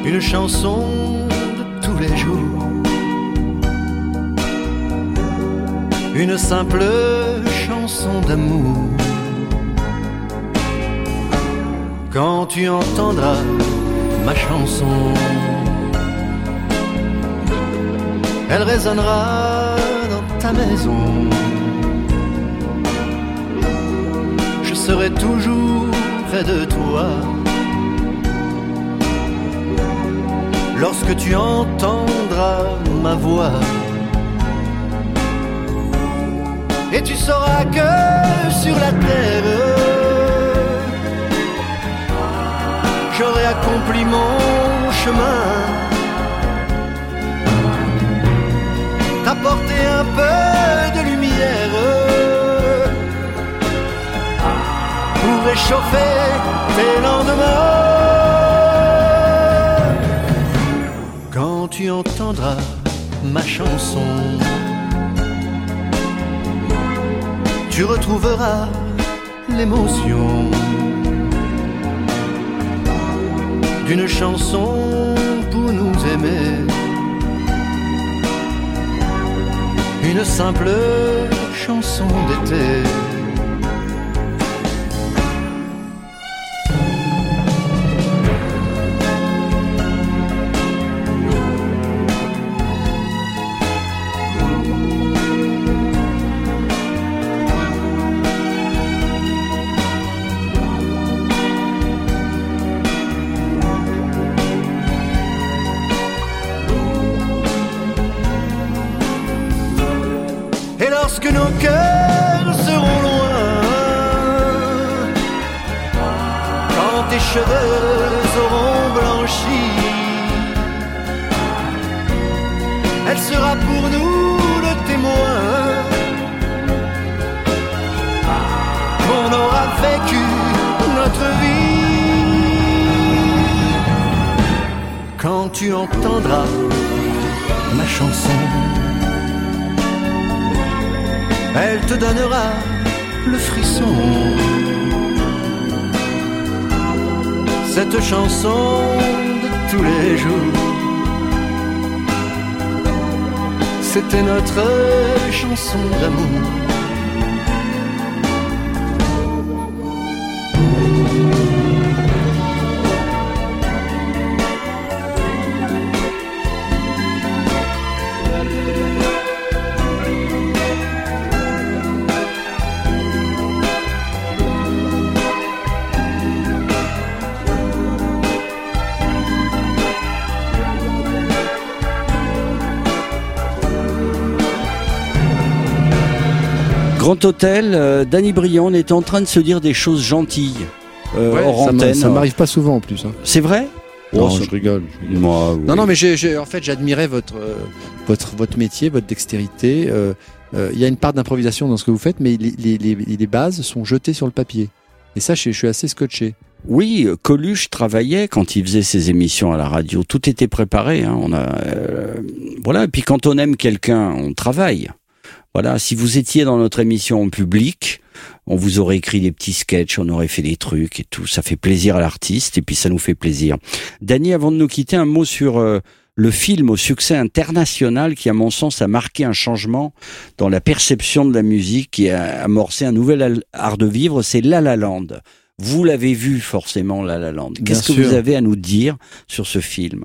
Une chanson de tous les jours. Une simple chanson d'amour. Quand tu entendras ma chanson. elle résonnera dans ta maison. Je serai toujours près de toi. Lorsque tu entendras ma voix, et tu sauras que sur la terre, j'aurai accompli mon chemin. t'apporter un peu de lumière pour réchauffer tes lendemains. Quand tu entendras ma chanson, tu retrouveras l'émotion d'une chanson pour nous aimer. une simple chanson d'été. Cheveux auront blanchi, elle sera pour nous le témoin qu'on aura vécu notre vie. Quand tu entendras chanson. Elle te donnera le frisson. Cette chanson de tous les jours. C'était notre chanson d'amour. Grand Hôtel, euh, Danny Briand est en train de se dire des choses gentilles euh, Ouais, hors ça antenne. ça m'arrive pas souvent en plus. hein. C'est vrai Non, Oh, ça- je rigole. je rigole. Moi, oui. Non, non, mais j'ai, j'ai- en fait, j'admirais votre, euh, votre, votre métier, votre dextérité. Euh, euh, Il y a une part d'improvisation dans ce que vous faites, mais les, les, les, les bases sont jetées sur le papier. Et ça, je, je suis assez scotché. Oui, euh, Coluche travaillait quand il faisait ses émissions à la radio. Tout était préparé. Hein. On a, euh, voilà. Et puis quand on aime quelqu'un, on travaille. Voilà. Si vous étiez dans notre émission en public, on vous aurait écrit des petits sketchs, on aurait fait des trucs et tout. Ça fait plaisir à l'artiste et puis ça nous fait plaisir. Dany, avant de nous quitter, un mot sur euh, le film au succès international qui, à mon sens, a marqué un changement dans la perception de la musique qui a amorcé un nouvel art de vivre. C'est La La Land. Vous l'avez vu forcément, La La Land. Qu'est-ce que vous avez à nous dire sur ce film?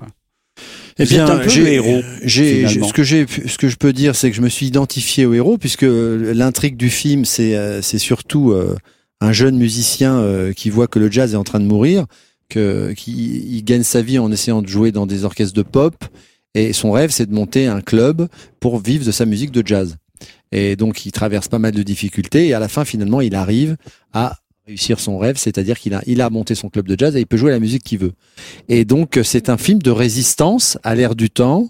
Eh êtes un peu le héros, J'ai, ce que j'ai, ce que je peux dire, c'est que je me suis identifié au héros puisque l'intrigue du film, c'est, euh, c'est surtout euh, un jeune musicien euh, qui voit que le jazz est en train de mourir, que qui il gagne sa vie en essayant de jouer dans des orchestres de pop, et son rêve, c'est de monter un club pour vivre de sa musique de jazz. Et donc, il traverse pas mal de difficultés, et à la fin, finalement, il arrive à réussir son rêve, c'est-à-dire qu'il a, il a monté son club de jazz et il peut jouer la musique qu'il veut. Et donc, c'est un film de résistance à l'ère du temps,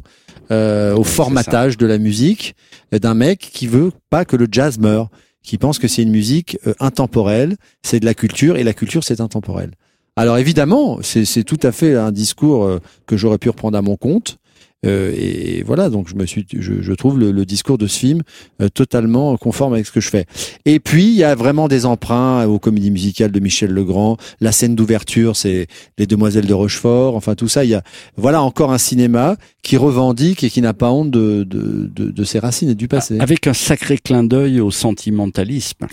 euh, au formatage de la musique, euh, d'un mec qui veut pas que le jazz meure, qui pense que c'est une musique euh, intemporelle, c'est de la culture, et la culture, c'est intemporel. Alors évidemment, c'est c'est tout à fait un discours euh, que j'aurais pu reprendre à mon compte. Euh, et voilà, donc je me suis, je, je trouve le, le discours de ce film euh, totalement conforme avec ce que je fais. Et puis il y a vraiment des emprunts aux comédies musicales de Michel Legrand. La scène d'ouverture, c'est Les Demoiselles de Rochefort. Enfin tout ça, il y a voilà encore un cinéma qui revendique et qui n'a pas honte de, de, de, de ses racines et du passé. Avec un sacré clin d'œil au sentimentalisme.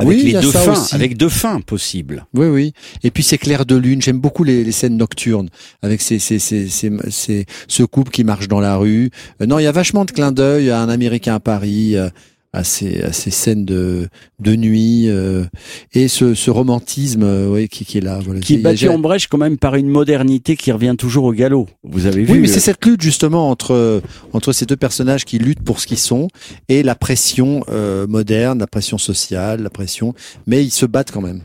Avec Oui, les deux fins, aussi. avec deux fins possibles. Oui, oui. Et puis c'est clair de lune. J'aime beaucoup les, les scènes nocturnes avec ces, ces, ces, ces, ces- ce couple qui marche dans la rue. Euh, non, il y a vachement de clins d'œil à un Américain à Paris, euh, à ces, à ces scènes de, de nuit euh, et ce, ce romantisme, euh, ouais, qui, qui est là. Voilà. Qui est battu en brèche quand même par une modernité qui revient toujours au galop. Vous avez vu Oui, mais euh, c'est cette lutte justement entre entre ces deux personnages qui luttent pour ce qu'ils sont et la pression euh, moderne, la pression sociale, la pression. Mais ils se battent quand même.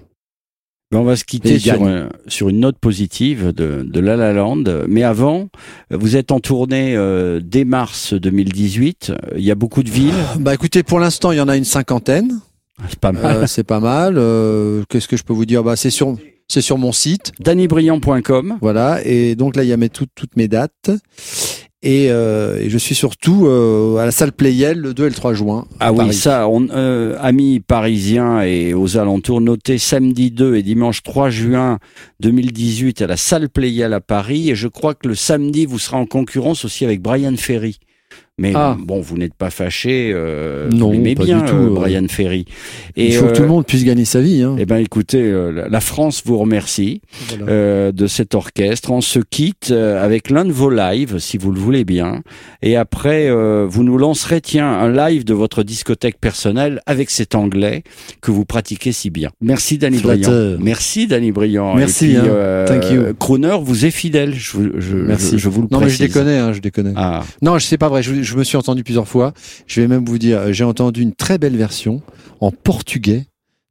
Ben, on va se quitter sur, gagne. un- sur une note positive de, de La La Land. Mais avant, vous êtes en tournée euh, dès mars 2018. Il y a beaucoup de villes. Bah écoutez, pour l'instant, il y en a une cinquantaine. C'est pas mal. Euh, c'est pas mal. Euh, Qu'est-ce que je peux vous dire? Bah c'est sur c'est sur mon site, DannyBriand.com. voilà. Et donc là, il y a mes, toutes toutes mes dates. Et, euh, et je suis surtout euh, à la salle Playel le 2 et le 3 juin. Ah oui, Paris. ça, on, euh, amis parisiens et aux alentours, notez samedi 2 et dimanche 3 juin 2018 à la salle Playel à Paris. Et je crois que le samedi, vous serez en concurrence aussi avec Brian Ferry. Mais Ah. bon, vous n'êtes pas fâché. Euh, Non, vous pas bien, du tout, euh, euh. Brian Ferry. Il faut que tout le euh, monde puisse gagner sa vie. Hein. Eh ben, écoutez, euh, la- France vous remercie Voilà. euh, de cet orchestre. On se quitte euh, avec l'un de vos lives, si vous le voulez bien. Et après, euh, vous nous lancerez, tiens, un live de votre discothèque personnelle avec cet anglais que vous pratiquez si bien. Merci, Danny. Flatteur. Merci, Danny Briand. Merci, Et puis, hein. euh, Thank you. Crooner vous est fidèle. Je, vous- je, Merci. je, je vous le non mais je précise. déconne, hein, je déconne. Ah, Non, je sais pas vrai. Je, je me suis entendu plusieurs fois. Je vais même vous dire, euh, j'ai entendu une très belle version en portugais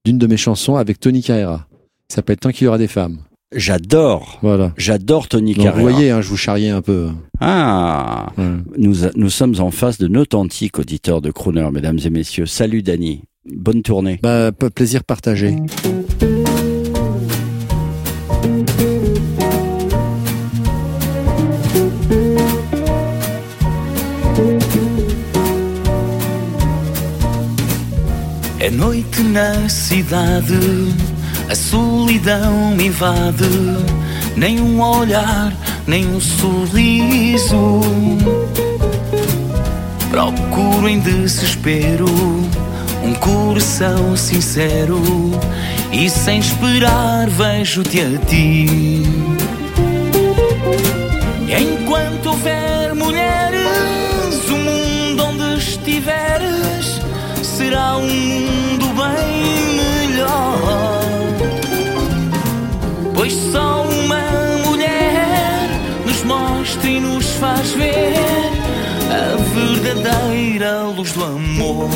d'une de mes chansons avec Tony Carrera. Ça s'appelle Tant qu'il y aura des femmes. j'adore. Voilà. J'adore Tony Carrera. vous voyez, hein, je vous charriais un peu. Ah, Ouais. nous, nous sommes en face de d'authentiques auditeurs de Crooner, mesdames et messieurs. Salut, Danny. Bonne tournée. Bah, plaisir partagé. Noite na cidade, a solidão me invade. Nem um olhar, nem um sorriso. Procuro em desespero um coração sincero e sem esperar vejo-te a ti. Será um mundo bem melhor. Pois só uma mulher nos mostra e nos faz ver a verdadeira luz do amor.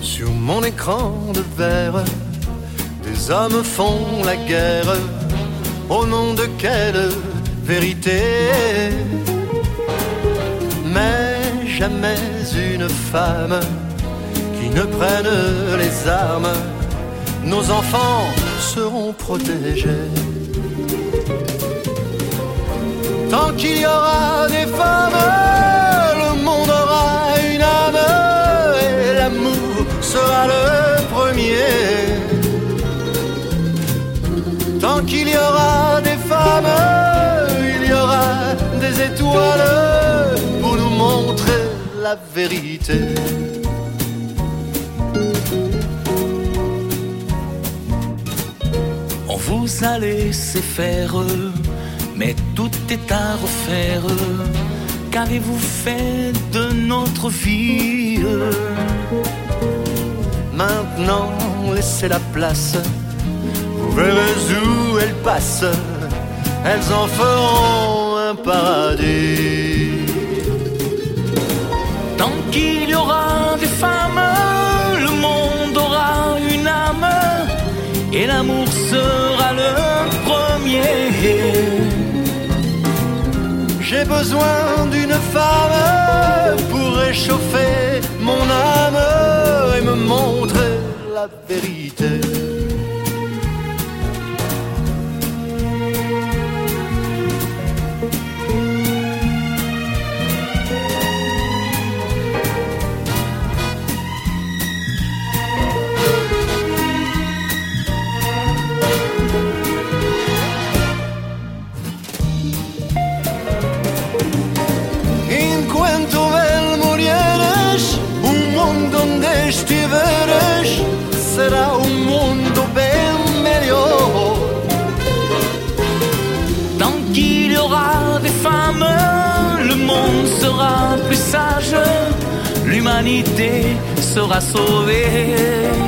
Sur mon écran de verre, des hommes font la guerre. Au nom de quelle vérité Mais jamais une femme qui ne prenne les armes. Nos enfants seront protégés. Tant qu'il y aura des femmes, le monde aura une âme et l'amour sera le premier. Tant qu'il y aura des femmes, il y aura des étoiles la vérité. On vous a laissé faire, mais tout est à refaire. Qu'avez-vous fait de notre vie? Maintenant, laissez la place. Vous verrez où elles passent. Elles en feront un paradis. Qu'il y aura des femmes, le monde aura une âme et l'amour sera le premier. J'ai besoin d'une femme pour réchauffer mon âme et me montrer la vérité. Estiveres será um mundo bem melhor. Tant qu'il y aura des femmes, le monde sera plus sage, l'humanité sera sauvée.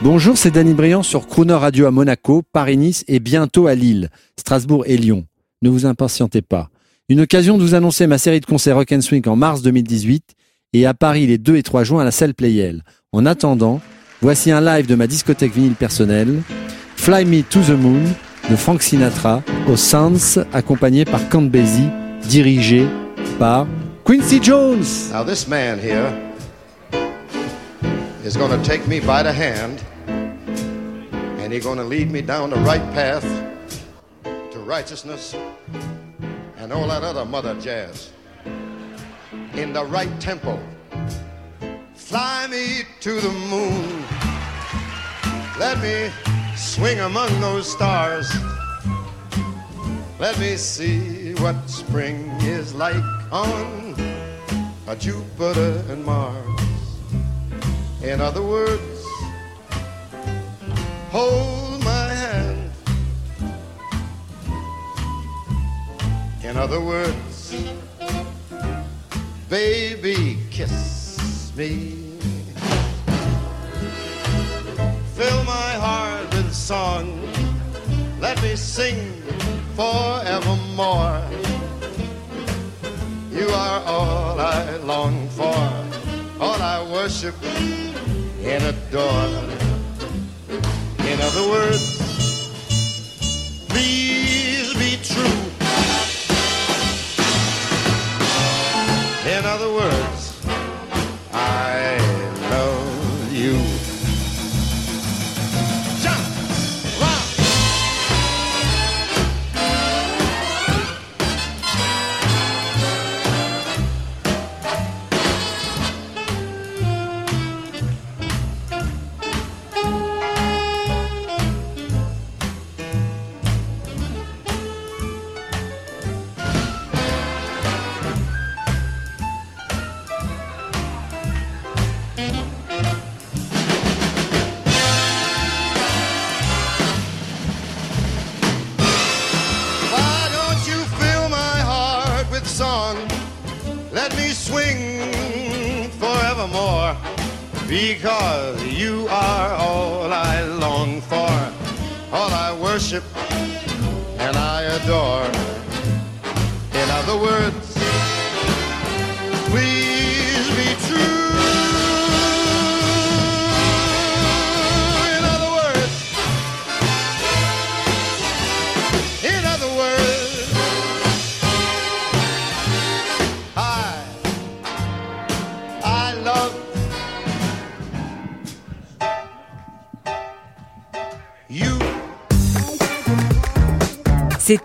Bonjour, c'est Danny Briand sur Crooner Radio à Monaco, Paris-Nice et bientôt à Lille, Strasbourg et Lyon. Ne vous impatientez pas. Une occasion de vous annoncer ma série de concerts Rock and Swing en mars 2018 et à Paris les 2 et 3 juin à la salle Playel. En attendant, voici un live de ma discothèque vinyle personnelle, Fly Me to the Moon de Frank Sinatra au Sounds accompagné par Count Basie, dirigé par Quincy Jones. Now, this man here is going to take me by the hand and he's going to lead me down the right path to righteousness and all that other mother jazz in the right tempo. Fly me to the moon. Let me swing among those stars. Let me see what spring is like on a Jupiter and Mars. In other words, hold my hand. In other words, baby, kiss me. Fill my heart song. Let me sing forevermore. You are all I long for, all I worship and adore. In other words, please be true. In other words,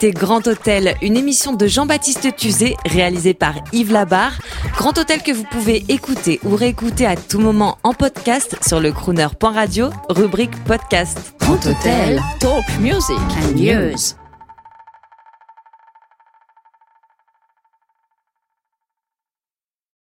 C'était Grand Hôtel, une émission de Jean-Baptiste Tuzet réalisée par Yves Labarre. Grand Hôtel que vous pouvez écouter ou réécouter à tout moment en podcast sur le crooner.radio, rubrique podcast. Grand Hôtel, Talk Music and News.